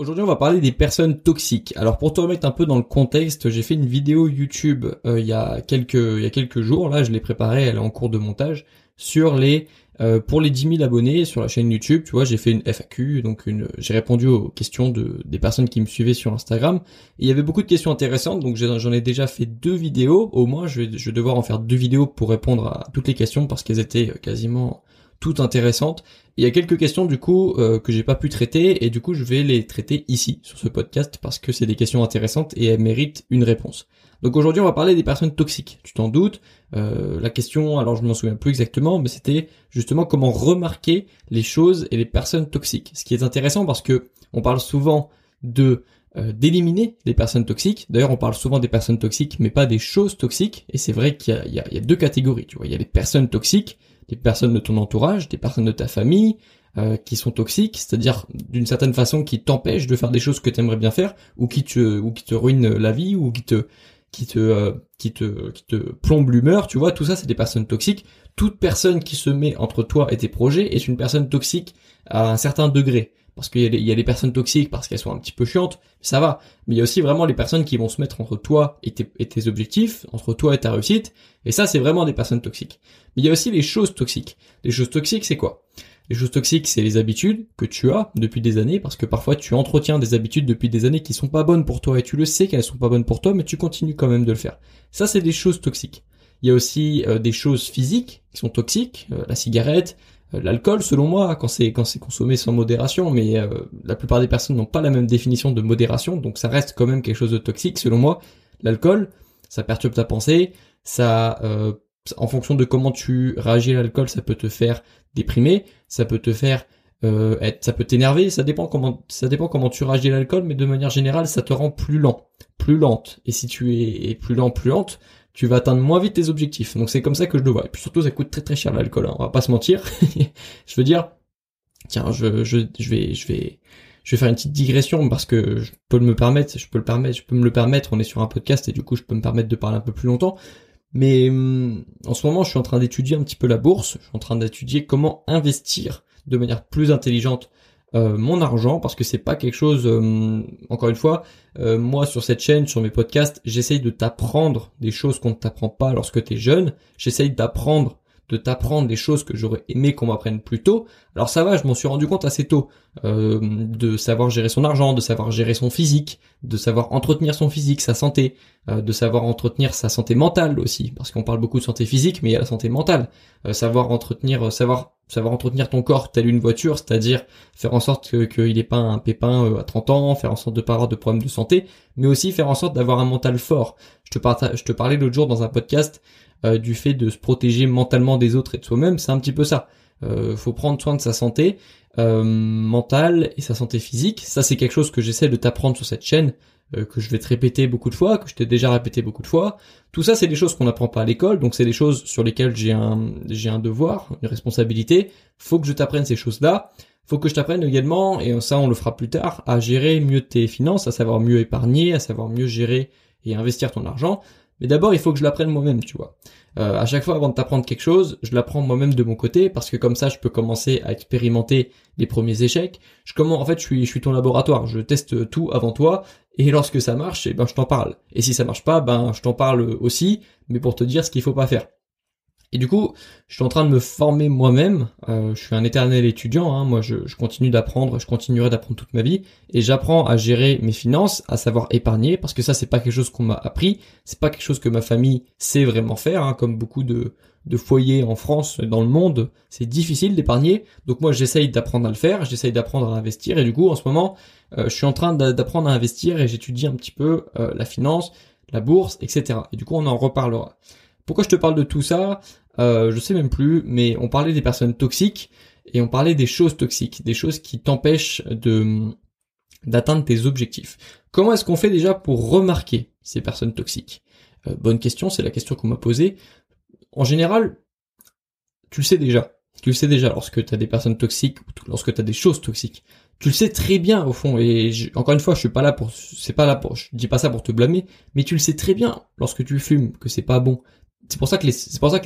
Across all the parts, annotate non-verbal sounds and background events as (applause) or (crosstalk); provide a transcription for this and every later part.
Aujourd'hui, on va parler des personnes toxiques. Alors, pour te remettre un peu dans le contexte, j'ai fait une vidéo YouTube euh, il y a quelques il y a quelques jours. Là, je l'ai préparée, elle est en cours de montage sur les euh, pour les 10 000 abonnés sur la chaîne YouTube. Tu vois, j'ai fait une FAQ, donc une j'ai répondu aux questions de des personnes qui me suivaient sur Instagram. Il y avait beaucoup de questions intéressantes, donc j'en ai déjà fait deux vidéos. Au moins, je vais je vais devoir en faire deux vidéos pour répondre à toutes les questions parce qu'elles étaient quasiment toutes intéressantes. Il y a quelques questions du coup euh, que j'ai pas pu traiter et du coup je vais les traiter ici sur ce podcast parce que c'est des questions intéressantes et elles méritent une réponse. Donc aujourd'hui on va parler des personnes toxiques. Tu t'en doutes euh, La question, alors je m'en souviens plus exactement, mais c'était justement comment remarquer les choses et les personnes toxiques. Ce qui est intéressant parce que on parle souvent de euh, d'éliminer les personnes toxiques. D'ailleurs, on parle souvent des personnes toxiques, mais pas des choses toxiques. Et c'est vrai qu'il y, y a, deux catégories. Tu vois, il y a les personnes toxiques des personnes de ton entourage, des personnes de ta famille, euh, qui sont toxiques, c'est-à-dire d'une certaine façon qui t'empêchent de faire des choses que tu aimerais bien faire, ou qui te ou qui te ruinent la vie, ou qui te qui te euh, qui te qui te plombe l'humeur, tu vois, tout ça c'est des personnes toxiques. Toute personne qui se met entre toi et tes projets est une personne toxique à un certain degré parce qu'il y, a les personnes toxiques parce qu'elles sont un petit peu chiantes, ça va. Mais il y a aussi vraiment les personnes qui vont se mettre entre toi et tes, objectifs, entre toi et ta réussite, et ça c'est vraiment des personnes toxiques. Mais il y a aussi les choses toxiques. Les choses toxiques c'est quoi? Les choses toxiques c'est les habitudes que tu as depuis des années, parce que parfois tu entretiens des habitudes depuis des années qui sont pas bonnes pour toi et tu le sais qu'elles sont pas bonnes pour toi, mais tu continues quand même de le faire. Ça c'est des choses toxiques. Il y a aussi euh, des choses physiques qui sont toxiques, euh, la cigarette, l'alcool, selon moi, quand c'est quand c'est consommé sans modération, mais euh, la plupart des personnes n'ont pas la même définition de modération, donc ça reste quand même quelque chose de toxique. Selon moi, l'alcool, ça perturbe ta pensée, ça, euh, en fonction de comment tu réagis à l'alcool, ça peut te faire déprimer, ça peut te faire être, ça peut t'énerver, ça dépend comment ça dépend comment tu réagis à l'alcool, mais de manière générale, ça te rend plus lent, plus lente. Et si tu es plus lent, plus lente, tu vas atteindre moins vite tes objectifs. Donc c'est comme ça que je le vois. Et puis surtout, ça coûte très très cher l'alcool. Hein. On va pas se mentir. (laughs) je veux dire, tiens, je, je, je vais, je vais, je vais faire une petite digression parce que je peux me permettre, je peux le permettre, je peux me le permettre. On est sur un podcast et du coup, je peux me permettre de parler un peu plus longtemps. Mais hum, en ce moment, je suis en train d'étudier un petit peu la bourse. Je suis en train d'étudier comment investir de manière plus intelligente euh, mon argent parce que c'est pas quelque chose euh, encore une fois euh, moi sur cette chaîne sur mes podcasts j'essaye de t'apprendre des choses qu'on ne t'apprend pas lorsque tu es jeune. J'essaye d'apprendre de t'apprendre des choses que j'aurais aimé qu'on m'apprenne plus tôt. Alors ça va, je m'en suis rendu compte assez tôt, euh, de savoir gérer son argent, de savoir gérer son physique, de savoir entretenir son physique, sa santé, euh, de savoir entretenir sa santé mentale aussi, parce qu'on parle beaucoup de santé physique, mais il y a la santé mentale. Euh, savoir entretenir, savoir savoir entretenir ton corps tel une voiture, c'est-à-dire faire en sorte qu'il n'ait pas un pépin à 30 ans, faire en sorte de pas avoir de problèmes de santé, mais aussi faire en sorte d'avoir un mental fort. Je te, je te parlais l'autre jour dans un podcast euh, du fait de se protéger mentalement des autres et de soi-même, c'est un petit peu ça. Euh, faut prendre soin de sa santé euh, mentale et sa santé physique. Ça, c'est quelque chose que j'essaie de t'apprendre sur cette chaîne, euh, que je vais te répéter beaucoup de fois, que je t'ai déjà répété beaucoup de fois. Tout ça, c'est des choses qu'on n'apprend pas à l'école, donc c'est des choses sur lesquelles j'ai un j'ai un devoir, une responsabilité. Faut que je t'apprenne ces choses-là. Faut que je t'apprenne également, et ça on le fera plus tard, à gérer mieux tes finances, à savoir mieux épargner, à savoir mieux gérer et investir ton argent. Mais d'abord, il faut que je l'apprenne moi-même, tu vois. Euh, à chaque fois, avant de t'apprendre quelque chose, je l'apprends moi-même de mon côté parce que comme ça, je peux commencer à expérimenter les premiers échecs. Je commence, en fait, je suis, je suis ton laboratoire. Je teste tout avant toi et lorsque ça marche, eh ben, je t'en parle. Et si ça marche pas, ben, je t'en parle aussi, mais pour te dire ce qu'il faut pas faire. Et du coup, je suis en train de me former moi-même. Euh, je suis un éternel étudiant. Hein. Moi, je, continue d'apprendre. Je continuerai d'apprendre toute ma vie. Et j'apprends à gérer mes finances, à savoir épargner, parce que ça, c'est pas quelque chose qu'on m'a appris. C'est pas quelque chose que ma famille sait vraiment faire. Hein. Comme beaucoup de, de foyers en France, dans le monde, c'est difficile d'épargner. Donc moi, j'essaye d'apprendre à le faire. J'essaye d'apprendre à investir. Et du coup, en ce moment, euh, je suis en train d'apprendre à investir et j'étudie un petit peu euh, la finance, la bourse, etc. Et du coup, on en reparlera. Pourquoi je te parle de tout ça? Euh, Je sais même plus, mais on parlait des personnes toxiques et on parlait des choses toxiques, des choses qui t'empêchent de d'atteindre tes objectifs. Comment est-ce qu'on fait déjà pour remarquer ces personnes toxiques? Euh, Bonne question, c'est la question qu'on m'a posée. En général, tu le sais déjà. Tu le sais déjà lorsque tu as des personnes toxiques lorsque tu as des choses toxiques. Tu le sais très bien au fond et encore une fois, je suis pas là pour c'est pas là pour je dis pas ça pour te blâmer, mais tu le sais très bien lorsque tu fumes que c'est pas bon, c'est pour ça que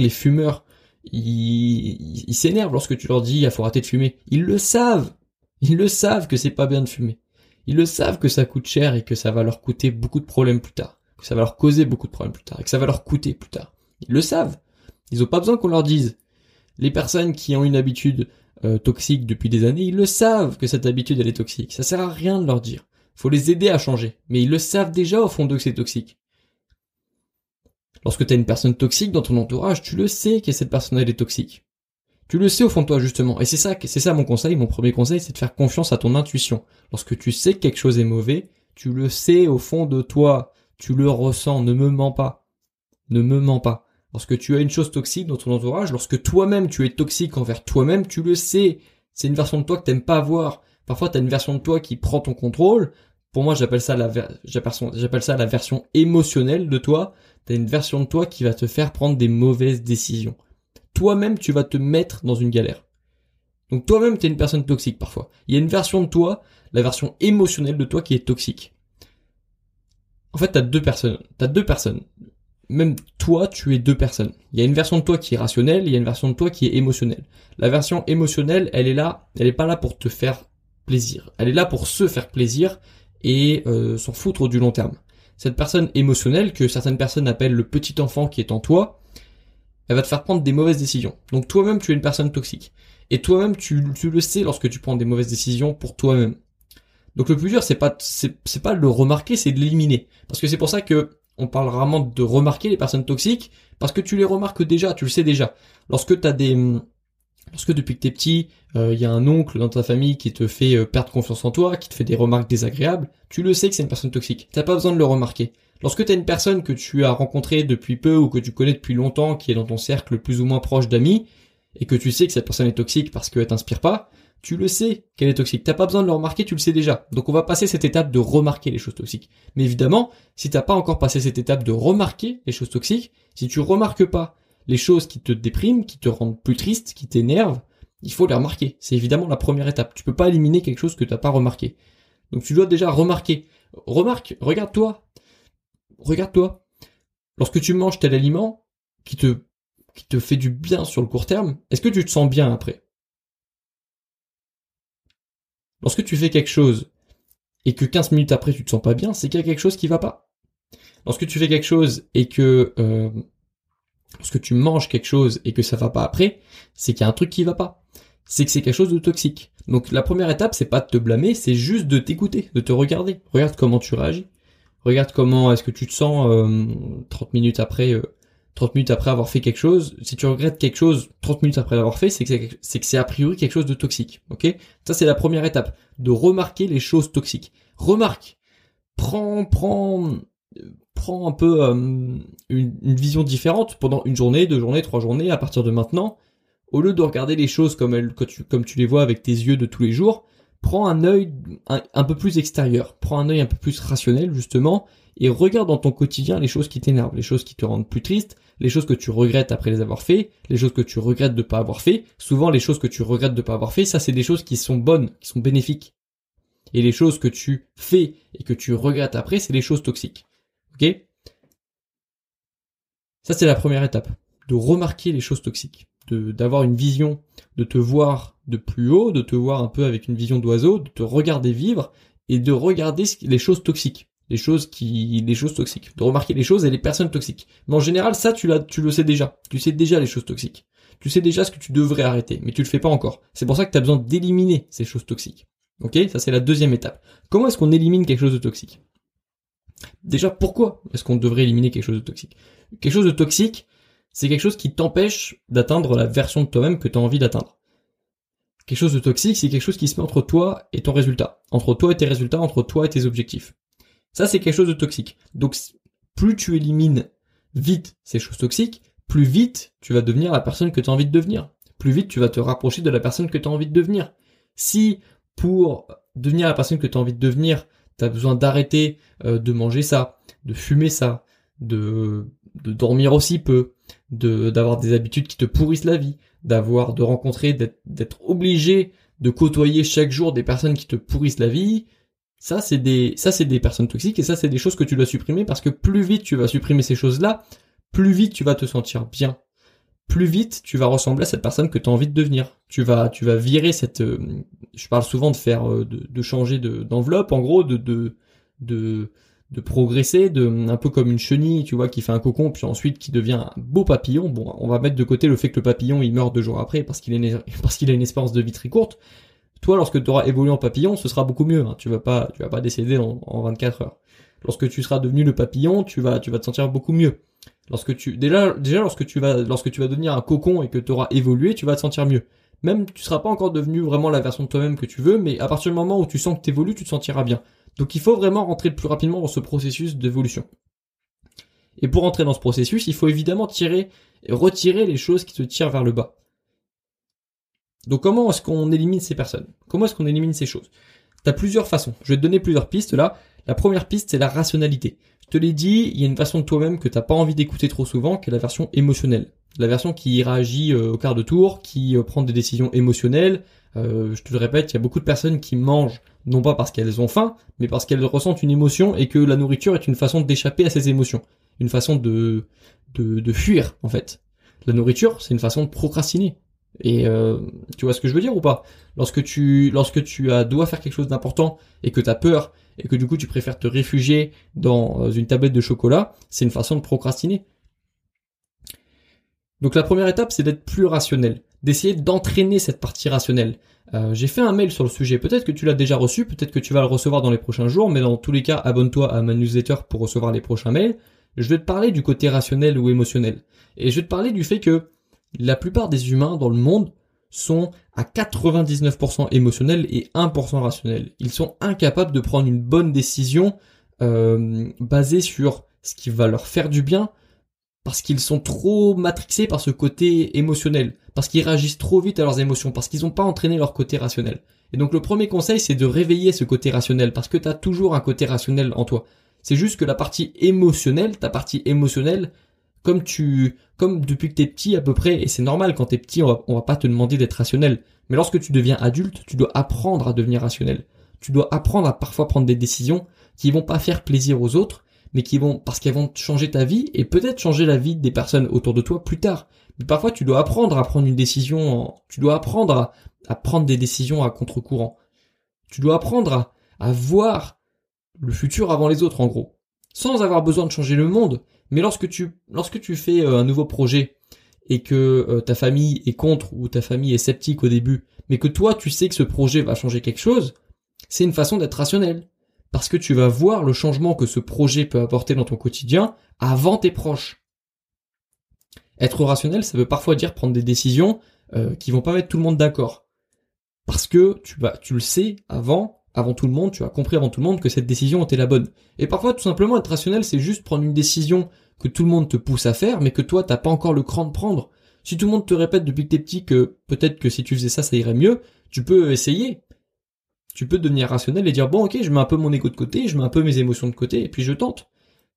les, fumeurs, ils, ils s'énervent lorsque tu leur dis, il faut arrêter de fumer. Ils le savent. Ils le savent que c'est pas bien de fumer. Ils le savent que ça coûte cher et que ça va leur coûter beaucoup de problèmes plus tard. Que ça va leur causer beaucoup de problèmes plus tard. Et que ça va leur coûter plus tard. Ils le savent. Ils ont pas besoin qu'on leur dise. Les personnes qui ont une habitude euh, toxique depuis des années, ils le savent que cette habitude elle est toxique. Ça sert à rien de leur dire. Faut les aider à changer. Mais ils le savent déjà au fond d'eux que c'est toxique. Lorsque tu as une personne toxique dans ton entourage, tu le sais que cette personne est toxique. Tu le sais au fond de toi justement. Et c'est ça, c'est ça mon conseil. Mon premier conseil, c'est de faire confiance à ton intuition. Lorsque tu sais que quelque chose est mauvais, tu le sais au fond de toi. Tu le ressens. Ne me mens pas. Ne me mens pas. Lorsque tu as une chose toxique dans ton entourage, lorsque toi-même tu es toxique envers toi-même, tu le sais. C'est une version de toi que t'aimes pas voir. Parfois, tu as une version de toi qui prend ton contrôle. Pour moi, j'appelle ça la version émotionnelle de toi. T'as une version de toi qui va te faire prendre des mauvaises décisions toi-même tu vas te mettre dans une galère. Donc toi-même tu es une personne toxique parfois. Il y a une version de toi, la version émotionnelle de toi qui est toxique. En fait, t'as deux personnes. T'as deux personnes. Même toi, tu es deux personnes. Il y a une version de toi qui est rationnelle, il y a une version de toi qui est émotionnelle. La version émotionnelle, elle est là, elle est pas là pour te faire plaisir. Elle est là pour se faire plaisir et euh, s'en foutre du long terme. Cette personne émotionnelle que certaines personnes appellent le petit enfant qui est en toi, elle va te faire prendre des mauvaises décisions. Donc toi-même, tu es une personne toxique. Et toi-même, tu, le sais lorsque tu prends des mauvaises décisions pour toi-même. Donc le plus dur, c'est pas, c'est, pas de le remarquer, c'est de l'éliminer. Parce que c'est pour ça que on parle rarement de remarquer les personnes toxiques, parce que tu les remarques déjà, tu le sais déjà. Lorsque t'as des, lorsque depuis que t'es petit, il euh, y a un oncle dans ta famille qui te fait euh, perdre confiance en toi, qui te fait des remarques désagréables, tu le sais que c'est une personne toxique. T'as pas besoin de le remarquer. Lorsque tu as une personne que tu as rencontrée depuis peu ou que tu connais depuis longtemps, qui est dans ton cercle plus ou moins proche d'amis, et que tu sais que cette personne est toxique parce qu'elle t'inspire pas, tu le sais qu'elle est toxique. T'as pas besoin de le remarquer, tu le sais déjà. Donc on va passer cette étape de remarquer les choses toxiques. Mais évidemment, si t'as pas encore passé cette étape de remarquer les choses toxiques, si tu remarques pas les choses qui te dépriment, qui te rendent plus triste, qui t'énervent, il faut les remarquer. C'est évidemment la première étape. Tu peux pas éliminer quelque chose que t'as pas remarqué. Donc tu dois déjà remarquer. Remarque, regarde-toi, regarde-toi. Lorsque tu manges tel aliment qui te, qui te fait du bien sur le court terme, est-ce que tu te sens bien après? Lorsque tu fais quelque chose et que 15 minutes après tu te sens pas bien, c'est qu'il y a quelque chose qui va pas. Lorsque tu fais quelque chose et que euh, lorsque tu manges quelque chose et que ça va pas après, c'est qu'il y a un truc qui va pas. C'est que c'est quelque chose de toxique. Donc la première étape, c'est pas de te blâmer, c'est juste de t'écouter, de te regarder. Regarde comment tu réagis. Regarde comment est-ce que tu te sens 30 euh, minutes après, 30 euh, minutes après avoir fait quelque chose. Si tu regrettes quelque chose 30 minutes après l'avoir fait, c'est que c'est que c'est a priori quelque chose de toxique. Ok? Ça c'est la première étape, de remarquer les choses toxiques. Remarque, prends, prends, prends un peu euh, une, vision différente pendant une journée, deux journées, trois journées à partir de maintenant. Au lieu de regarder les choses comme elles, comme tu les vois avec tes yeux de tous les jours, prends un œil un, peu plus extérieur, prends un œil un peu plus rationnel justement, et regarde dans ton quotidien les choses qui t'énervent, les choses qui te rendent plus triste, les choses que tu regrettes après les avoir fait, les choses que tu regrettes de pas avoir fait. Souvent les choses que tu regrettes de pas avoir fait, ça c'est des choses qui sont bonnes, qui sont bénéfiques. Et les choses que tu fais et que tu regrettes après, c'est les choses toxiques. Ça c'est la première étape, de remarquer les choses toxiques d'avoir une vision, de te voir de plus haut, de te voir un peu avec une vision d'oiseau, de te regarder vivre et de regarder les choses toxiques, les choses qui, les choses toxiques, de remarquer les choses et les personnes toxiques. Mais en général, ça, tu le sais déjà. Tu sais déjà les choses toxiques. Tu sais déjà ce que tu devrais arrêter, mais tu le fais pas encore. C'est pour ça que tu as besoin d'éliminer ces choses toxiques. Ok? Ça, c'est la deuxième étape. Comment est-ce qu'on élimine quelque chose de toxique? Déjà, pourquoi est-ce qu'on devrait éliminer quelque chose de toxique? Quelque chose de toxique, c'est quelque chose qui t'empêche d'atteindre la version de toi-même que tu as envie d'atteindre. Quelque chose de toxique, c'est quelque chose qui se met entre toi et ton résultat, entre toi et tes résultats, entre toi et tes objectifs. Ça, c'est quelque chose de toxique. Donc, plus tu élimines vite ces choses toxiques, plus vite tu vas devenir la personne que tu as envie de devenir. Plus vite tu vas te rapprocher de la personne que tu as envie de devenir. Si pour devenir la personne que tu as envie de devenir, tu as besoin d'arrêter euh, de manger ça, de fumer ça, de, de dormir aussi peu, de d'avoir des habitudes qui te pourrissent la vie, d'avoir de rencontrer, d'être obligé de côtoyer chaque jour des personnes qui te pourrissent la vie. Ça c'est des ça c'est des personnes toxiques et ça c'est des choses que tu dois supprimer parce que plus vite tu vas supprimer ces choses-là, plus vite tu vas te sentir bien. Plus vite tu vas ressembler à cette personne que tu as envie de devenir. Tu vas, tu vas virer cette. Euh, je parle souvent de faire, euh, de, changer d'enveloppe, en gros, de, de, de, progresser, de un peu comme une chenille, tu vois, qui fait un cocon, puis ensuite qui devient un beau papillon. Bon, on va mettre de côté le fait que le papillon il meurt deux jours après parce qu'il est (laughs) parce qu'il a une espérance de vie très courte. Toi, lorsque tu auras évolué en papillon, ce sera beaucoup mieux. Hein. Tu vas pas, tu vas pas décéder en, en 24 heures. Lorsque tu seras devenu le papillon, tu vas, tu vas te sentir beaucoup mieux. Lorsque tu déjà lorsque tu vas lorsque tu vas devenir un cocon et que tu auras évolué, tu vas te sentir mieux. Même tu seras pas encore devenu vraiment la version de toi-même que tu veux, mais à partir du moment où tu sens que tu évolues, tu te sentiras bien. Donc il faut vraiment rentrer plus rapidement dans ce processus d'évolution. Et pour entrer dans ce processus, il faut évidemment tirer et retirer les choses qui te tirent vers le bas. Donc comment est-ce qu'on élimine ces personnes? Comment est-ce qu'on élimine ces choses? T'as plusieurs façons. Je vais te donner plusieurs pistes là. La première piste, c'est la rationalité te l'ai dit, il y a une façon de toi-même que t'as pas envie d'écouter trop souvent, qui est la version émotionnelle. La version qui réagit euh, au quart de tour, qui euh, prend des décisions émotionnelles. Euh, je te le répète, il y a beaucoup de personnes qui mangent non pas parce qu'elles ont faim, mais parce qu'elles ressentent une émotion et que la nourriture est une façon d'échapper à ces émotions, une façon de, de, de fuir en fait. La nourriture, c'est une façon de procrastiner. Et tu vois ce que je veux dire ou pas? Lorsque tu lorsque tu dois faire quelque chose d'important et que tu as peur et que du coup tu préfères te réfugier dans euh, une tablette de chocolat, c'est une façon de procrastiner. Donc la première étape, c'est d'être plus rationnel, d'essayer d'entraîner cette partie rationnelle. Euh, j'ai fait un mail sur le sujet, peut-être que tu l'as déjà reçu, peut-être que tu vas le recevoir dans les prochains jours, mais dans tous les cas, abonne-toi à ma newsletter pour recevoir les prochains mails. Je vais te parler du côté rationnel ou émotionnel. Et je vais te parler du fait que la plupart des humains dans le monde sont à 99% émotionnels et 1% rationnels. Ils sont incapables de prendre une bonne décision euh, basée sur ce qui va leur faire du bien parce qu'ils sont trop matrixés par ce côté émotionnel, parce qu'ils réagissent trop vite à leurs émotions, parce qu'ils n'ont pas entraîné leur côté rationnel. Et donc le premier conseil, c'est de réveiller ce côté rationnel, parce que tu as toujours un côté rationnel en toi. C'est juste que la partie émotionnelle, ta partie émotionnelle, comme tu, comme depuis que t'es petit à peu près, et c'est normal quand t'es petit, on va, va pas te demander d'être rationnel. Mais lorsque tu deviens adulte, tu dois apprendre à devenir rationnel. Tu dois apprendre à parfois prendre des décisions qui vont pas faire plaisir aux autres, mais qui vont, parce qu'elles vont changer ta vie et peut-être changer la vie des personnes autour de toi plus tard. Mais parfois, tu dois apprendre à prendre une décision, tu dois apprendre à, prendre des décisions à contre-courant. Tu dois apprendre à voir le futur avant les autres, en gros. Sans avoir besoin de changer le monde, mais lorsque tu, lorsque tu fais euh, un nouveau projet et que euh, ta famille est contre ou ta famille est sceptique au début, mais que toi tu sais que ce projet va changer quelque chose, c'est une façon d'être rationnel. Parce que tu vas voir le changement que ce projet peut apporter dans ton quotidien avant tes proches. Être rationnel, ça veut parfois dire prendre des décisions euh, qui vont pas mettre tout le monde d'accord. Parce que tu vas, tu le sais avant avant tout le monde, tu as compris avant tout le monde que cette décision était la bonne. Et parfois, tout simplement, être rationnel, c'est juste prendre une décision que tout le monde te pousse à faire, mais que toi, t'as pas encore le cran de prendre. Si tout le monde te répète depuis que t'es petit que peut-être que si tu faisais ça, ça irait mieux, tu peux essayer. Tu peux devenir rationnel et dire, bon, ok, je mets un peu mon ego de côté, je mets un peu mes émotions de côté, et puis je tente.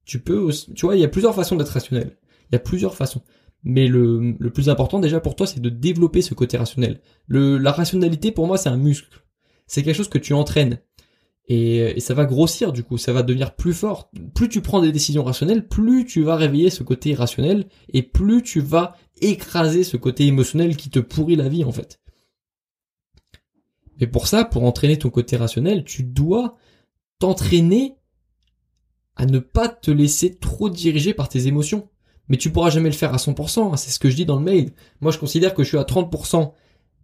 Tu peux aussi, tu vois, il y a plusieurs façons d'être rationnel. Il y a plusieurs façons. Mais le, plus important déjà pour toi, c'est de développer ce côté rationnel. La rationalité, pour moi, c'est un muscle c'est quelque chose que tu entraînes. Et, ça va grossir du coup, ça va devenir plus fort. Plus tu prends des décisions rationnelles, plus tu vas réveiller ce côté rationnel et plus tu vas écraser ce côté émotionnel qui te pourrit la vie en fait. Mais pour ça, pour entraîner ton côté rationnel, tu dois t'entraîner à ne pas te laisser trop diriger par tes émotions. Mais tu pourras jamais le faire à 100%, hein, c'est ce que je dis dans le mail. Moi je considère que je suis à 30%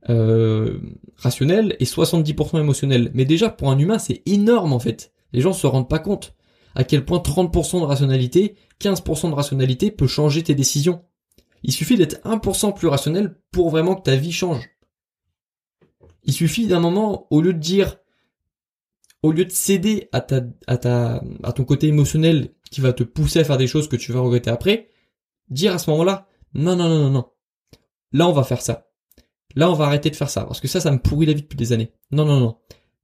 euh, rationnel et 70% émotionnel. Mais déjà, pour un humain, c'est énorme en fait. Les gens se rendent pas compte à quel point 30% de rationalité, 15% de rationalité peut changer tes décisions. Il suffit d'être 1% plus rationnel pour vraiment que ta vie change. Il suffit d'un moment, au lieu de dire, au lieu de céder à ta, à ta, à ton côté émotionnel qui va te pousser à faire des choses que tu vas regretter après, dire à ce moment-là, non, non, non, non, non. Là, on va faire ça. Là, on va arrêter de faire ça, parce que ça, ça me pourrit la vie depuis des années. Non, non, non.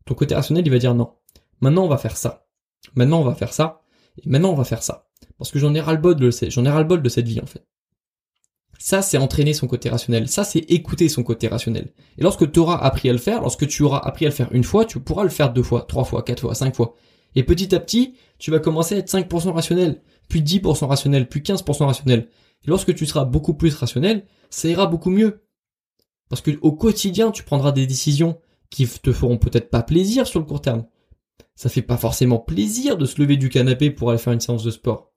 Ton côté rationnel, il va dire non. Maintenant, on va faire ça. Maintenant, on va faire ça. Et maintenant, on va faire ça. Parce que j'en ai ras-le-bol de, j'en ai ras-le-bol de cette vie, en fait. Ça, c'est entraîner son côté rationnel. Ça, c'est écouter son côté rationnel. Et lorsque tu auras appris à le faire, lorsque tu auras appris à le faire une fois, tu pourras le faire deux fois, trois fois, quatre fois, cinq fois. Et petit à petit, tu vas commencer à être 5% rationnel, puis 10% rationnel, puis 15% rationnel. Et lorsque tu seras beaucoup plus rationnel, ça ira beaucoup mieux. Parce que au quotidien, tu prendras des décisions qui te feront peut-être pas plaisir sur le court terme. Ça fait pas forcément plaisir de se lever du canapé pour aller faire une séance de sport.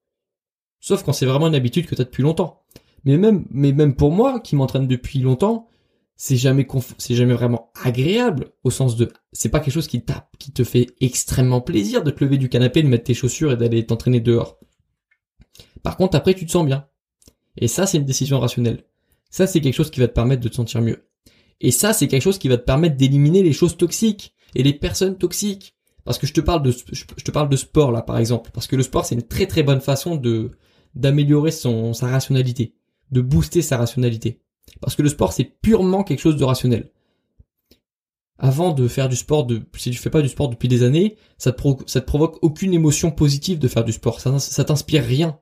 Sauf quand c'est vraiment une habitude que tu as depuis longtemps. Mais même, mais même pour moi, qui m'entraîne depuis longtemps, c'est jamais c'est jamais vraiment agréable au sens de c'est pas quelque chose qui tape qui te fait extrêmement plaisir de te lever du canapé de mettre tes chaussures et d'aller t'entraîner dehors par contre après tu te sens bien et ça c'est une décision rationnelle ça c'est quelque chose qui va te permettre de te sentir mieux et ça c'est quelque chose qui va te permettre d'éliminer les choses toxiques et les personnes toxiques parce que je te parle de je te parle de sport là par exemple parce que le sport c'est une très très bonne façon de d'améliorer son sa rationalité de booster sa rationalité parce que le sport, c'est purement quelque chose de rationnel. Avant de faire du sport, si tu fais pas du sport depuis des années, ça te, te provoque aucune émotion positive de faire du sport. Ça, ça t'inspire rien.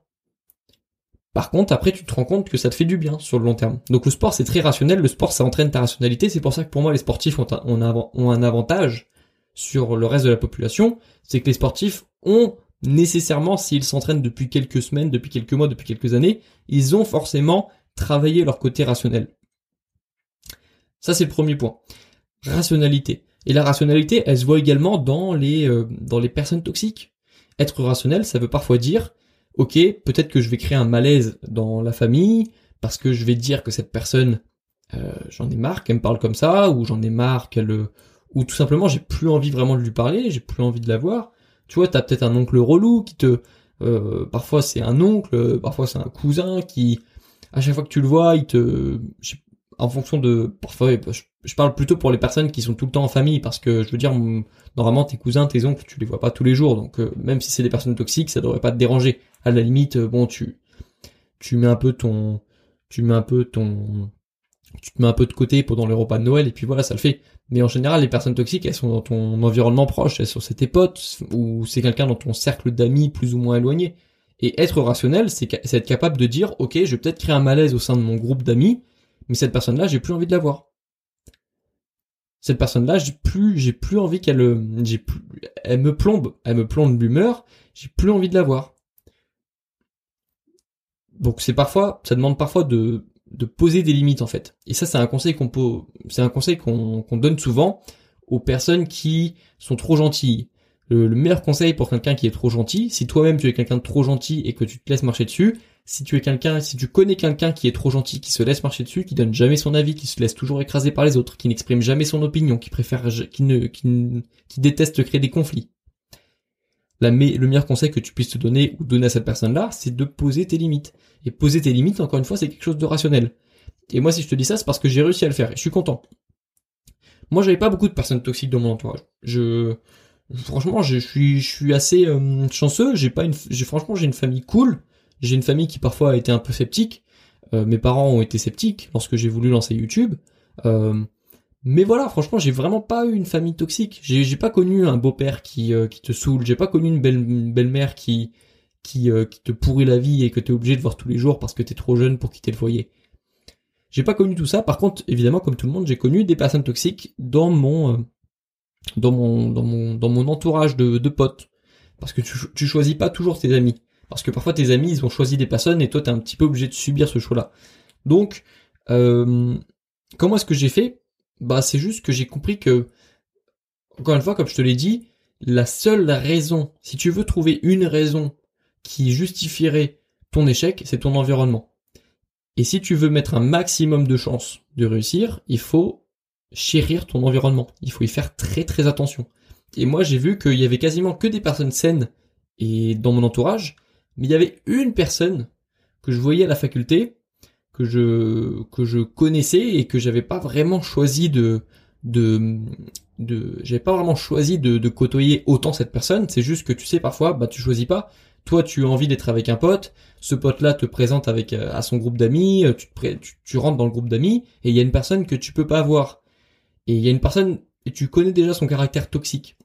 Par contre, après, tu te rends compte que ça te fait du bien sur le long terme. Donc le sport, c'est très rationnel. Le sport, ça entraîne ta rationalité. C'est pour ça que pour moi, les sportifs ont un, avantage sur le reste de la population. C'est que les sportifs ont nécessairement, s'ils s'entraînent depuis quelques semaines, depuis quelques mois, depuis quelques années, ils ont forcément travailler leur côté rationnel. Ça, c'est le premier point. Rationalité. Et la rationalité, elle se voit également dans les, euh, dans les personnes toxiques. Être rationnel, ça veut parfois dire, ok, peut-être que je vais créer un malaise dans la famille, parce que je vais dire que cette personne, euh, j'en ai marre qu'elle me parle comme ça, ou j'en ai marre qu'elle, euh, ou tout simplement j'ai plus envie vraiment de lui parler, j'ai plus envie de la voir. Tu vois, t'as peut-être un oncle relou qui te, parfois c'est un oncle, parfois c'est un cousin qui, à chaque fois que tu le vois, il te, en fonction de, parfois, je, parle plutôt pour les personnes qui sont tout le temps en famille, parce que je veux dire, normalement, tes cousins, tes oncles, tu les vois pas tous les jours, donc euh, même si c'est des personnes toxiques, ça devrait pas te déranger. À la limite, euh, bon, tu, tu mets un peu ton, tu mets un peu ton, tu te mets un peu de côté pendant les repas de Noël et puis voilà, ça le fait. Mais en général, les personnes toxiques, elles sont dans ton environnement proche, elles sont tes potes ou c'est quelqu'un dans ton cercle d'amis plus ou moins éloigné. Et être rationnel, c'est être capable de dire, ok, je vais peut-être créer un malaise au sein de mon groupe d'amis, mais cette personne-là, j'ai plus envie de la voir. Cette personne-là, j'ai plus, j'ai plus envie qu'elle, j'ai plus, elle me plombe, elle me plombe l'humeur, j'ai plus envie de la voir. Donc c'est parfois, ça demande parfois de, de poser des limites en fait. Et ça, c'est un conseil qu'on peut, c'est un conseil qu'on qu'on donne souvent aux personnes qui sont trop gentilles, le, meilleur conseil pour quelqu'un qui est trop gentil, si toi-même tu es quelqu'un de trop gentil et que tu te laisses marcher dessus, si tu es quelqu'un, si tu connais quelqu'un qui est trop gentil, qui se laisse marcher dessus, qui donne jamais son avis, qui se laisse toujours écraser par les autres, qui n'exprime jamais son opinion, qui préfère, qui ne, qui, qui déteste créer des conflits. La, le meilleur conseil que tu puisses te donner ou donner à cette personne-là, c'est de poser tes limites. Et poser tes limites, encore une fois, c'est quelque chose de rationnel. Et moi, si je te dis ça, c'est parce que j'ai réussi à le faire et je suis content. Moi, j'avais pas beaucoup de personnes toxiques dans mon entourage. Je, franchement, je suis, assez euh, chanceux. J'ai pas une, j'ai franchement, j'ai une famille cool. J'ai une famille qui parfois a été un peu sceptique. Euh, mes parents ont été sceptiques lorsque j'ai voulu lancer YouTube. Euh, mais voilà, franchement, j'ai vraiment pas eu une famille toxique. J'ai, j'ai pas connu un beau-père qui, qui te saoule. J'ai pas connu une belle, une belle-mère qui, qui, qui te pourrit la vie et que t'es obligé de voir tous les jours parce que t'es trop jeune pour quitter le foyer. J'ai pas connu tout ça. Par contre, évidemment, comme tout le monde, j'ai connu des personnes toxiques dans mon dans mon dans mon dans mon entourage de, de potes. Parce que tu, tu choisis pas toujours tes amis. Parce que parfois tes amis ils ont choisi des personnes et toi t'es un petit peu obligé de subir ce choix là donc euh, comment est-ce que j'ai fait? Bah c'est juste que j'ai compris que encore une fois comme je te l'ai dit la seule raison si tu veux trouver une raison qui justifierait ton échec c'est ton environnement. Et si tu veux mettre un maximum de chances de réussir il faut chérir ton environnement. Il faut y faire très très attention. Et moi j'ai vu qu'il y avait quasiment que des personnes saines et dans mon entourage, mais il y avait une personne que je voyais à la faculté, que je que je connaissais et que j'avais pas vraiment choisi de de de j'avais pas vraiment choisi de, de côtoyer autant cette personne. C'est juste que tu sais parfois bah tu choisis pas. Toi tu as envie d'être avec un pote, ce pote là te présente avec euh, à son groupe d'amis, euh, tu, tu, tu rentres dans le groupe d'amis et il y a une personne que tu peux pas avoir et il y a une personne, et tu connais déjà son caractère toxique.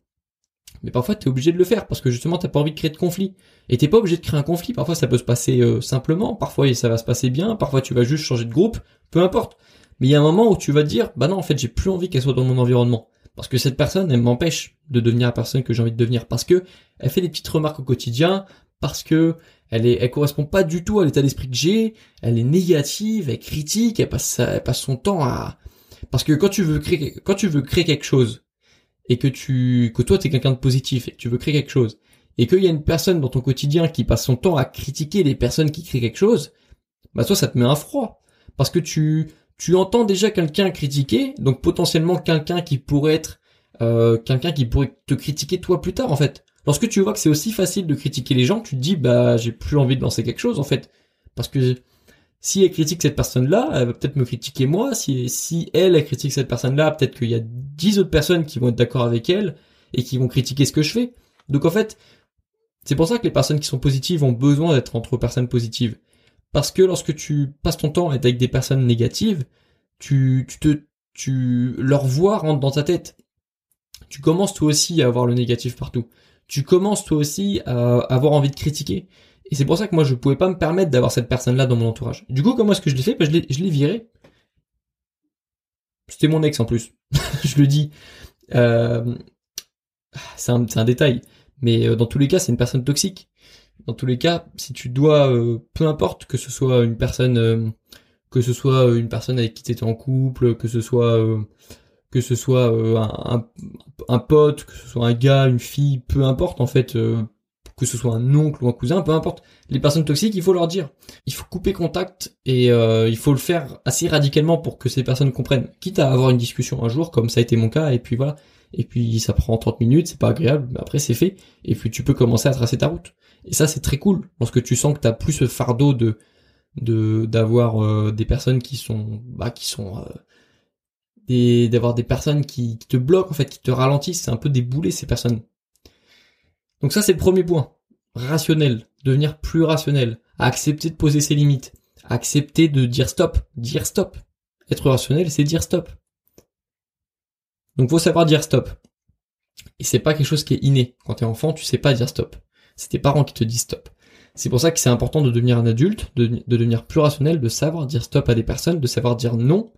Mais parfois, tu es obligé de le faire parce que justement, t'as pas envie de créer de conflit. Et t'es pas obligé de créer un conflit. Parfois, ça peut se passer euh, simplement. Parfois, ça va se passer bien. Parfois, tu vas juste changer de groupe. Peu importe. Mais il y a un moment où tu vas dire, bah non, en fait, j'ai plus envie qu'elle soit dans mon environnement. Parce que cette personne, elle m'empêche de devenir la personne que j'ai envie de devenir. Parce que elle fait des petites remarques au quotidien. parce que elle correspond pas du tout à l'état d'esprit que j'ai, elle est négative, elle critique, elle passe, elle passe son temps à, parce que quand tu veux créer, quand tu veux créer quelque chose, et que tu, que toi t'es quelqu'un de positif, et que tu veux créer quelque chose, et qu'il y a une personne dans ton quotidien qui passe son temps à critiquer les personnes qui créent quelque chose, bah toi ça te met un froid. Parce que tu, tu entends déjà quelqu'un critiquer, donc potentiellement quelqu'un qui pourrait être euh, quelqu'un qui pourrait te critiquer toi plus tard en fait. Lorsque tu vois que c'est aussi facile de critiquer les gens, tu te dis bah j'ai plus envie de lancer quelque chose en fait. Parce que si elle critique cette personne-là, elle va peut-être me critiquer moi. Si, elle critique cette personne-là, peut-être qu'il y a dix autres personnes qui vont être d'accord avec elle et qui vont critiquer ce que je fais. Donc en fait, c'est pour ça que les personnes qui sont positives ont besoin d'être entre personnes positives. Parce que lorsque tu passes ton temps à être avec des personnes négatives, tu, tu te, tu, leur voix rentre dans ta tête. Tu commences toi aussi à avoir le négatif partout. Tu commences toi aussi à avoir envie de critiquer. Et c'est pour ça que moi je pouvais pas me permettre d'avoir cette personne-là dans mon entourage. Du coup, comment est-ce que je l'ai fait? Ben, Je l'ai, viré. C'était mon ex en plus. (laughs) je le dis. Euh, c'est un, détail. Mais euh, dans tous les cas, c'est une personne toxique. Dans tous les cas, si tu dois, euh, peu importe que ce soit une personne, que ce soit une personne avec qui tu étais en couple, que ce soit que ce soit un, pote, que ce soit un gars, une fille, peu importe en fait, que ce soit un oncle ou un cousin, peu importe. Les personnes toxiques, il faut leur dire. Il faut couper contact et il faut le faire assez radicalement pour que ces personnes comprennent. Quitte à avoir une discussion un jour, comme ça a été mon cas, et puis voilà et puis ça prend 30 minutes, c'est pas agréable, mais après c'est fait, et puis tu peux commencer à tracer ta route. Et ça c'est très cool, lorsque tu sens que t'as plus ce fardeau de d'avoir euh, des personnes qui sont bah qui sont euh, d'avoir des personnes qui, te bloquent en fait, qui te ralentissent, c'est un peu des boulets ces personnes. Donc ça c'est le premier point, rationnel, devenir plus rationnel, accepter de poser ses limites, accepter de dire stop, dire stop. Être rationnel, c'est dire stop. Donc faut savoir dire stop. Et c'est pas quelque chose qui est inné. Quand t'es enfant, tu sais pas dire stop. C'est tes parents qui te disent stop. C'est pour ça que c'est important de devenir un adulte, de, devenir plus rationnel, de savoir dire stop à des personnes, de savoir dire non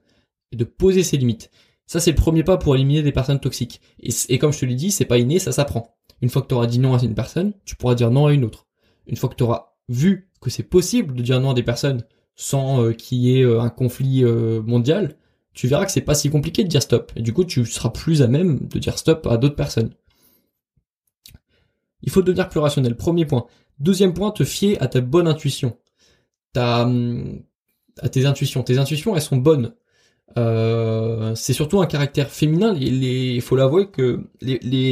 et de poser ses limites. Ça, c'est le premier pas pour éliminer des personnes toxiques. Et, comme je te l'ai dit, c'est pas inné, ça s'apprend. Une fois que tu auras dit non à une personne, tu pourras dire non à une autre. Une fois que tu auras vu que c'est possible de dire non à des personnes sans euh, qu'il y ait euh, un conflit euh, mondial, tu verras que c'est pas si compliqué de dire stop. Et du coup, tu seras plus à même de dire stop à d'autres personnes. Il faut devenir plus rationnel. Premier point. Deuxième point, te fier à ta bonne intuition. Hum, à tes intuitions. Tes intuitions, elles sont bonnes. Euh, c'est surtout un caractère féminin. Il faut l'avouer que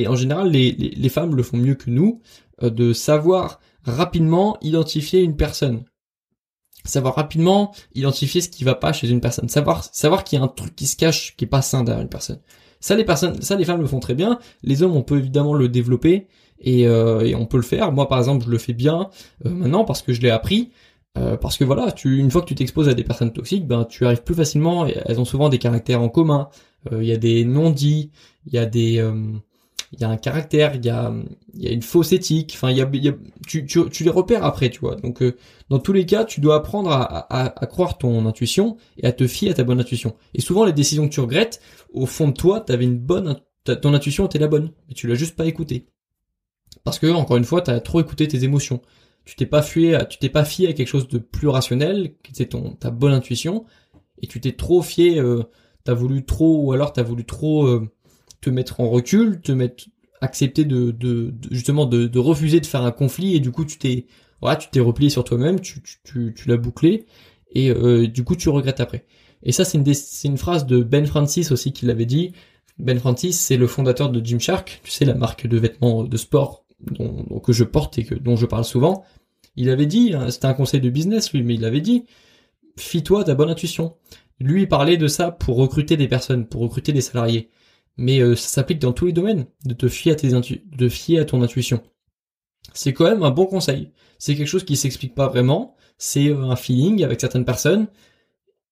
en général, les, femmes le font mieux que nous, euh, de savoir rapidement identifier une personne savoir rapidement identifier ce qui va pas chez une personne, savoir savoir qu'il y a un truc qui se cache qui est pas sain derrière une personne. Ça les personnes, ça les femmes le font très bien. Les hommes on peut évidemment le développer et, euh, on peut le faire. Moi par exemple je le fais bien maintenant parce que je l'ai appris. Euh, parce que voilà, tu, une fois que tu t'exposes à des personnes toxiques, ben tu arrives plus facilement. Elles ont souvent des caractères en commun. Il y a des non-dits, il y a des il y a un caractère, il y a, il y a une fausse éthique. Enfin, il y a, y a tu, tu, tu, les repères après, tu vois. Donc, euh, dans tous les cas, tu dois apprendre à, à, à, croire ton intuition et à te fier à ta bonne intuition. Et souvent, les décisions que tu regrettes, au fond de toi, t'avais une bonne, ton intuition était la bonne, mais tu l'as juste pas écoutée. Parce que, encore une fois, t'as trop écouté tes émotions. Tu t'es pas fié, tu t'es pas fié à quelque chose de plus rationnel, qui ton, ta bonne intuition, et tu t'es trop fié, euh, t'as voulu trop, ou alors t'as voulu trop, euh, te mettre en recul, te mettre accepter de, de, justement de, de, refuser de faire un conflit et du coup tu t'es voilà tu t'es replié sur toi-même, tu, tu, tu, l'as bouclé et euh, du coup tu regrettes après. Et ça c'est une c'est une phrase de Ben Francis aussi qui l'avait dit. Ben Francis c'est le fondateur de Gymshark, tu sais la marque de vêtements de sport dont, que je porte et que dont je parle souvent. Il avait dit, hein, c'était un conseil de business lui, mais il avait dit, fie-toi ta bonne intuition. Lui il parlait de ça pour recruter des personnes, pour recruter des salariés mais euh, ça s'applique dans tous les domaines, de te fier à tes de fier à ton intuition. C'est quand même un bon conseil. C'est quelque chose qui s'explique pas vraiment, c'est un feeling avec certaines personnes,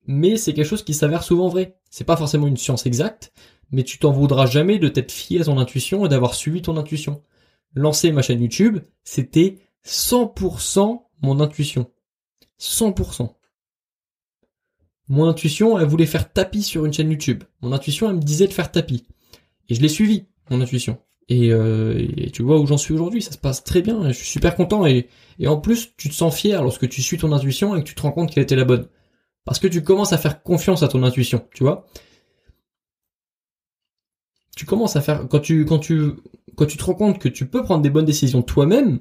mais c'est quelque chose qui s'avère souvent vrai. C'est pas forcément une science exacte, mais tu t'en voudras jamais de t'être fié à ton intuition et d'avoir suivi ton intuition. Lancer ma chaîne YouTube, c'était 100% mon intuition. 100%. Mon intuition, elle voulait faire tapis sur une chaîne YouTube. Mon intuition, elle me disait de faire tapis. Et je l'ai suivi, mon intuition. Et, euh, tu vois où j'en suis aujourd'hui, ça se passe très bien, je suis super content et, et en plus tu te sens fier lorsque tu suis ton intuition et que tu te rends compte qu'elle était la bonne. Parce que tu commences à faire confiance à ton intuition, tu vois. Tu commences à faire quand tu quand tu quand tu te rends compte que tu peux prendre des bonnes décisions toi-même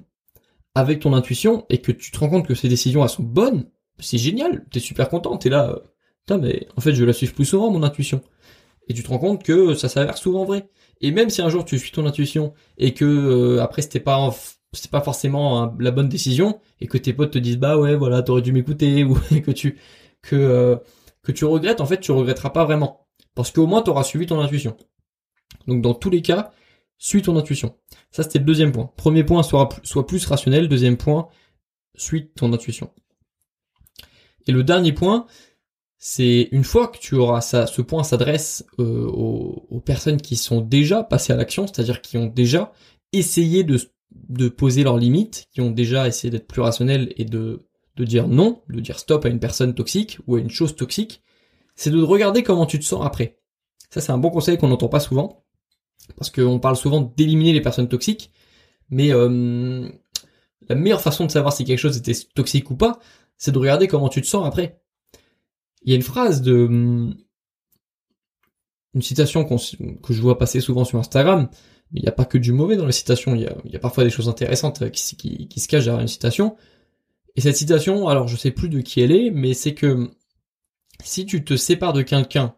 avec ton intuition et que tu te rends compte que ces décisions sont bonnes, c'est génial, t'es super content, t'es là, euh, mais en fait je la suis plus souvent mon intuition. Et tu te rends compte que ça s'avère souvent vrai. Et même si un jour tu suis ton intuition et que euh, après c'était pas pas forcément la bonne décision et que tes potes te disent bah ouais voilà t'aurais dû m'écouter (laughs) ou que tu que euh, que tu regrettes en fait tu regretteras pas vraiment parce qu'au moins t'auras suivi ton intuition. Donc dans tous les cas suis ton intuition. Ça c'était le deuxième point. Premier point soit plus rationnel. Deuxième point suis ton intuition. Et le dernier point, c'est une fois que tu auras ça, ce point s'adresse euh, aux, personnes qui sont déjà passées à l'action, c'est-à-dire qui ont déjà essayé de, poser leurs limites, qui ont déjà essayé d'être plus rationnels et de dire non, de dire stop à une personne toxique ou à une chose toxique, c'est de regarder comment tu te sens après. Ça c'est un bon conseil qu'on n'entend pas souvent, parce qu'on parle souvent d'éliminer les personnes toxiques, mais euh, la meilleure façon de savoir si quelque chose était toxique ou pas, c'est de regarder comment tu te sens après. Il y a une phrase de une citation que je vois passer souvent sur Instagram. Il n'y a pas que du mauvais dans les citations. Il y a, parfois des choses intéressantes qui, qui, se cachent derrière une citation. Et cette citation, alors je sais plus de qui elle est, mais c'est que si tu te sépares de quelqu'un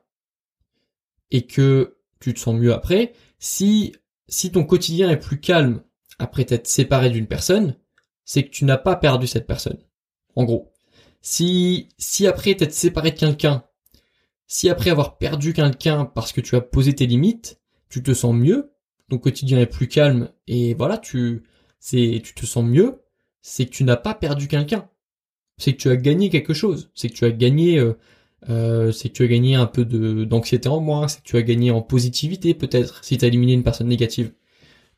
et que tu te sens mieux après, si si ton quotidien est plus calme après t'être séparé d'une personne, c'est que tu n'as pas perdu cette personne. En gros. Si, si après t'être séparé de quelqu'un, si après avoir perdu quelqu'un parce que tu as posé tes limites, tu te sens mieux, ton quotidien est plus calme et voilà, tu, c'est, tu te sens mieux, c'est que tu n'as pas perdu quelqu'un. C'est que tu as gagné quelque chose. C'est que tu as gagné, euh, euh, c'est que tu as gagné un peu de, d'anxiété en moins, c'est que tu as gagné en positivité peut-être, si tu as éliminé une personne négative.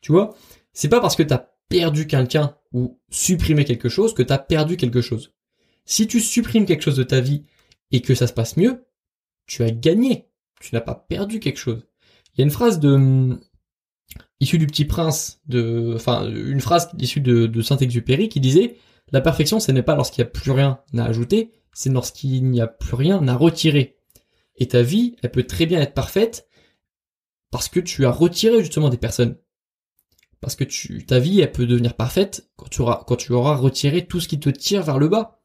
Tu vois? C'est pas parce que tu as perdu quelqu'un ou supprimé quelque chose que tu as perdu quelque chose. Si tu supprimes quelque chose de ta vie et que ça se passe mieux, tu as gagné. Tu n'as pas perdu quelque chose. Il y a une phrase de hum, issue du Petit Prince, de, enfin une phrase issue de, de Saint-Exupéry qui disait la perfection, ce n'est pas lorsqu'il n'y a plus rien à ajouter, c'est lorsqu'il n'y a plus rien à retirer. Et ta vie, elle peut très bien être parfaite parce que tu as retiré justement des personnes. Parce que ta vie, elle peut devenir parfaite quand tu auras, retiré tout ce qui te tire vers le bas.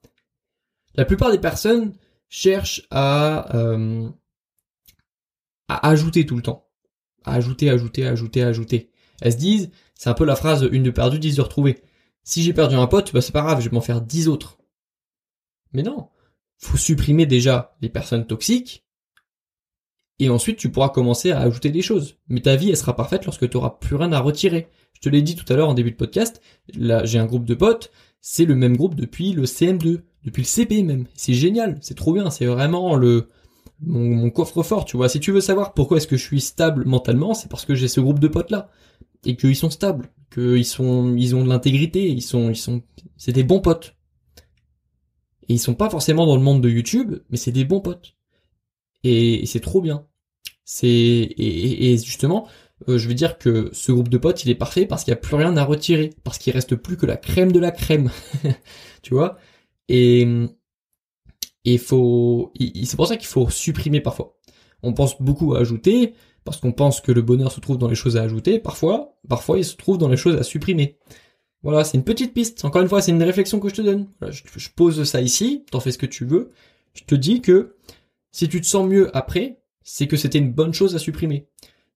La plupart des personnes cherchent à, euh, à ajouter tout le temps. À ajouter, ajouter, ajouter, ajouter. Elles se disent, c'est un peu la phrase une de perdu, dix de retrouvé. Si j'ai perdu un pote, bah c'est pas grave, je vais m'en faire dix autres. Mais non. Faut supprimer déjà les personnes toxiques. Et ensuite, tu pourras commencer à ajouter des choses. Mais ta vie, elle sera parfaite lorsque tu auras plus rien à retirer. Je te l'ai dit tout à l'heure en début de podcast. Là, j'ai un groupe de potes. C'est le même groupe depuis le CM2 depuis le CP même. C'est génial, c'est trop bien, c'est vraiment le mon, coffre-fort, tu vois. Si tu veux savoir pourquoi est-ce que je suis stable mentalement, c'est parce que j'ai ce groupe de potes là et qu'ils sont stables, qu'ils sont ils ont de l'intégrité, ils sont ils sont c'est des bons potes. Et ils sont pas forcément dans le monde de YouTube, mais c'est des bons potes. Et, c'est trop bien. C'est et, et, justement, euh, je veux dire que ce groupe de potes, il est parfait parce qu'il y a plus rien à retirer, parce qu'il reste plus que la crème de la crème. (laughs) tu vois? Et il faut, c'est pour ça qu'il faut supprimer parfois. On pense beaucoup à ajouter parce qu'on pense que le bonheur se trouve dans les choses à ajouter. Parfois, parfois il se trouve dans les choses à supprimer. Voilà, c'est une petite piste. Encore une fois, c'est une réflexion que je te donne. je, je, pose ça ici, t'en fais ce que tu veux. Je te dis que si tu te sens mieux après, c'est que c'était une bonne chose à supprimer.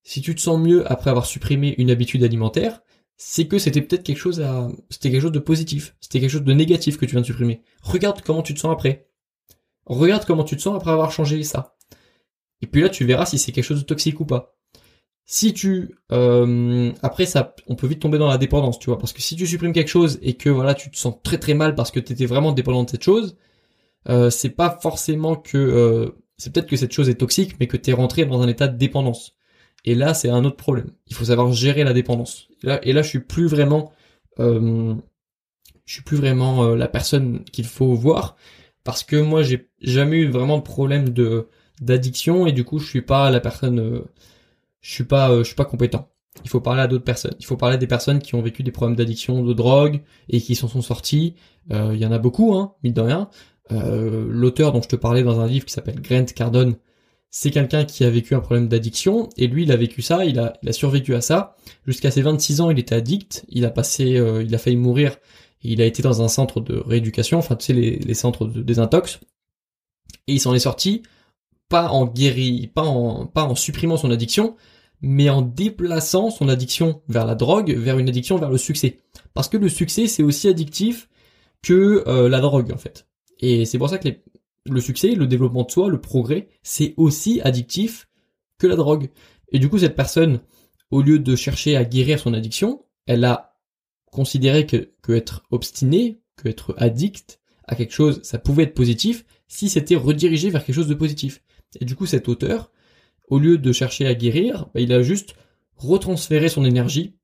Si tu te sens mieux après avoir supprimé une habitude alimentaire, c'est que c'était peut-être quelque chose à, c'était quelque chose de positif, c'était quelque chose de négatif que tu viens de supprimer. Regarde comment tu te sens après. Regarde comment tu te sens après avoir changé ça. Et puis là, tu verras si c'est quelque chose de toxique ou pas. Si tu, euh, après ça, on peut vite tomber dans la dépendance, tu vois, parce que si tu supprimes quelque chose et que voilà, tu te sens très très mal parce que tu étais vraiment dépendant de cette chose, euh, c'est pas forcément que, euh, c'est peut-être que cette chose est toxique, mais que tu es rentré dans un état de dépendance. Et là, c'est un autre problème. Il faut savoir gérer la dépendance. Et là, et là je suis plus vraiment, euh, je suis plus vraiment euh, la personne qu'il faut voir parce que moi, j'ai jamais eu vraiment de problème de d'addiction et du coup, je suis pas la personne, euh, je suis pas, je suis pas compétent. il faut parler à d'autres personnes. Il faut parler à des personnes qui ont vécu des problèmes d'addiction, de drogue et qui s'en sont sortis. Euh, il y en a beaucoup, hein, mine de rien. Euh, L'auteur dont je te parlais dans un livre qui s'appelle Grant Cardone, c'est quelqu'un qui a vécu un problème d'addiction et lui il a vécu ça, il a, il a survécu à ça. Jusqu'à ses 26 ans, il était addict, il a passé, euh, il a failli mourir. Il a été dans un centre de rééducation, enfin tu sais les, les centres de désintox, et il s'en est sorti pas en guéri, pas en pas en supprimant son addiction, mais en déplaçant son addiction vers la drogue, vers une addiction vers le succès. Parce que le succès c'est aussi addictif que euh, la drogue en fait. Et c'est pour ça que le succès, le développement de soi, le progrès, c'est aussi addictif que la drogue. Et du coup, cette personne, au lieu de chercher à guérir son addiction, elle a considéré que, être obstiné, que être addict à quelque chose, ça pouvait être positif si c'était redirigé vers quelque chose de positif. Et du coup, cet auteur, au lieu de chercher à guérir, bah, il a juste retransféré son énergie.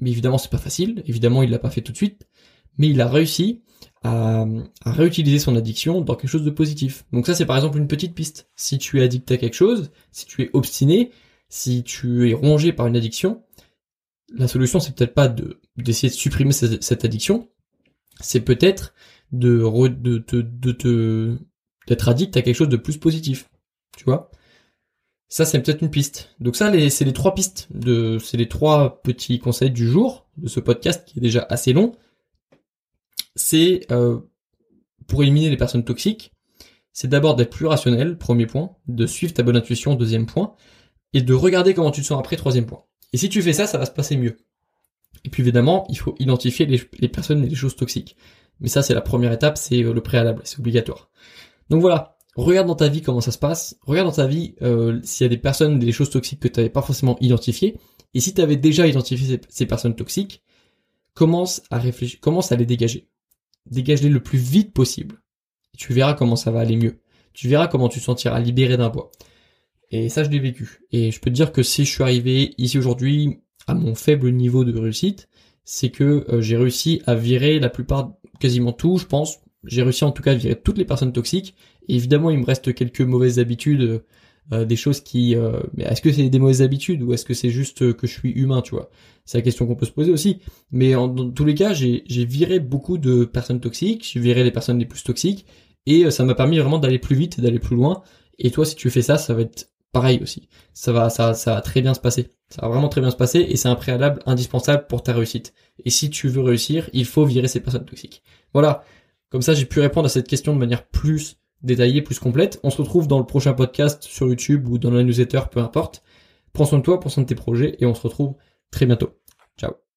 Mais évidemment, c'est pas facile. Évidemment, il l'a pas fait tout de suite. Mais il a réussi à, réutiliser son addiction dans quelque chose de positif. Donc ça, c'est par exemple une petite piste. Si tu es addict à quelque chose, si tu es obstiné, si tu es rongé par une addiction, la solution, c'est peut-être pas de d'essayer de supprimer cette, addiction, c'est peut-être de, te d'être addict à quelque chose de plus positif. Tu vois? Ça, c'est peut-être une piste. Donc ça, c'est les trois pistes. de C'est les trois petits conseils du jour de ce podcast qui est déjà assez long c'est euh, pour éliminer les personnes toxiques, c'est d'abord d'être plus rationnel, premier point, de suivre ta bonne intuition, deuxième point, et de regarder comment tu te sens après, troisième point. Et si tu fais ça, ça va se passer mieux. Et puis évidemment, il faut identifier les, personnes et les choses toxiques. Mais ça, c'est la première étape, c'est euh, le préalable, c'est obligatoire. Donc voilà, regarde dans ta vie comment ça se passe, regarde dans ta vie euh, s'il y a des personnes, des choses toxiques que tu n'avais pas forcément identifiées, et si tu avais déjà identifié ces, personnes toxiques, commence à réfléchir, commence à les dégager dégage-les le plus vite possible. tu verras comment ça va aller mieux. Tu verras comment tu te sentiras libéré d'un poids. Et ça, je l'ai vécu. Et je peux te dire que si je suis arrivé ici aujourd'hui à mon faible niveau de réussite, c'est que euh, j'ai réussi à virer la plupart, quasiment tout, je pense. J'ai réussi en tout cas à virer toutes les personnes toxiques. Évidemment, il me reste quelques mauvaises habitudes euh, des choses qui euh, mais est-ce que c'est des mauvaises habitudes ou est-ce que c'est juste que je suis humain tu vois? C'est la question qu'on peut se poser aussi. Mais en, dans tous les cas j'ai j'ai viré beaucoup de personnes toxiques. J'ai viré les personnes les plus toxiques. Et euh, ça m'a permis vraiment d'aller plus vite d'aller plus loin. Et toi si tu fais ça ça va être pareil aussi. Ça va ça ça va très bien se passer. Ça va vraiment très bien se passer et c'est un préalable indispensable pour ta réussite. Et si tu veux réussir il faut virer ces personnes toxiques. Voilà comme ça j'ai pu répondre à cette question de manière plus détaillée, plus complète. On se retrouve dans le prochain podcast sur YouTube ou dans la newsletter, peu importe. Prends soin de toi, prends soin de tes projets et on se retrouve très bientôt. Ciao